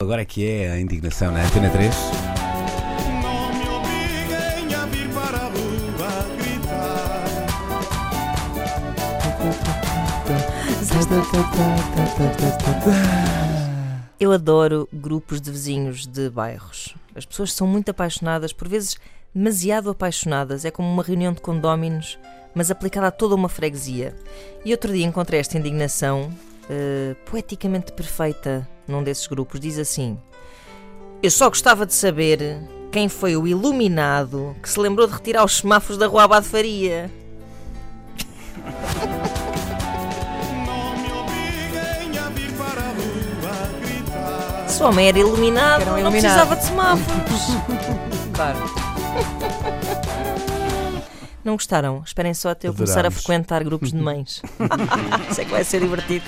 Agora é que é a indignação na Antena 3. Não. Eu adoro grupos de vizinhos de bairros. As pessoas são muito apaixonadas, por vezes demasiado apaixonadas. É como uma reunião de condóminos, mas aplicada a toda uma freguesia. E outro dia encontrei esta indignação eh, poeticamente perfeita num desses grupos. Diz assim: Eu só gostava de saber quem foi o iluminado que se lembrou de retirar os semáforos da Rua Abade Faria. Não. Se o homem era iluminado, Era um não iluminado. precisava de semáforos. Claro. Não gostaram? Esperem só até eu começar a frequentar grupos de mães. Isso é que vai ser divertido.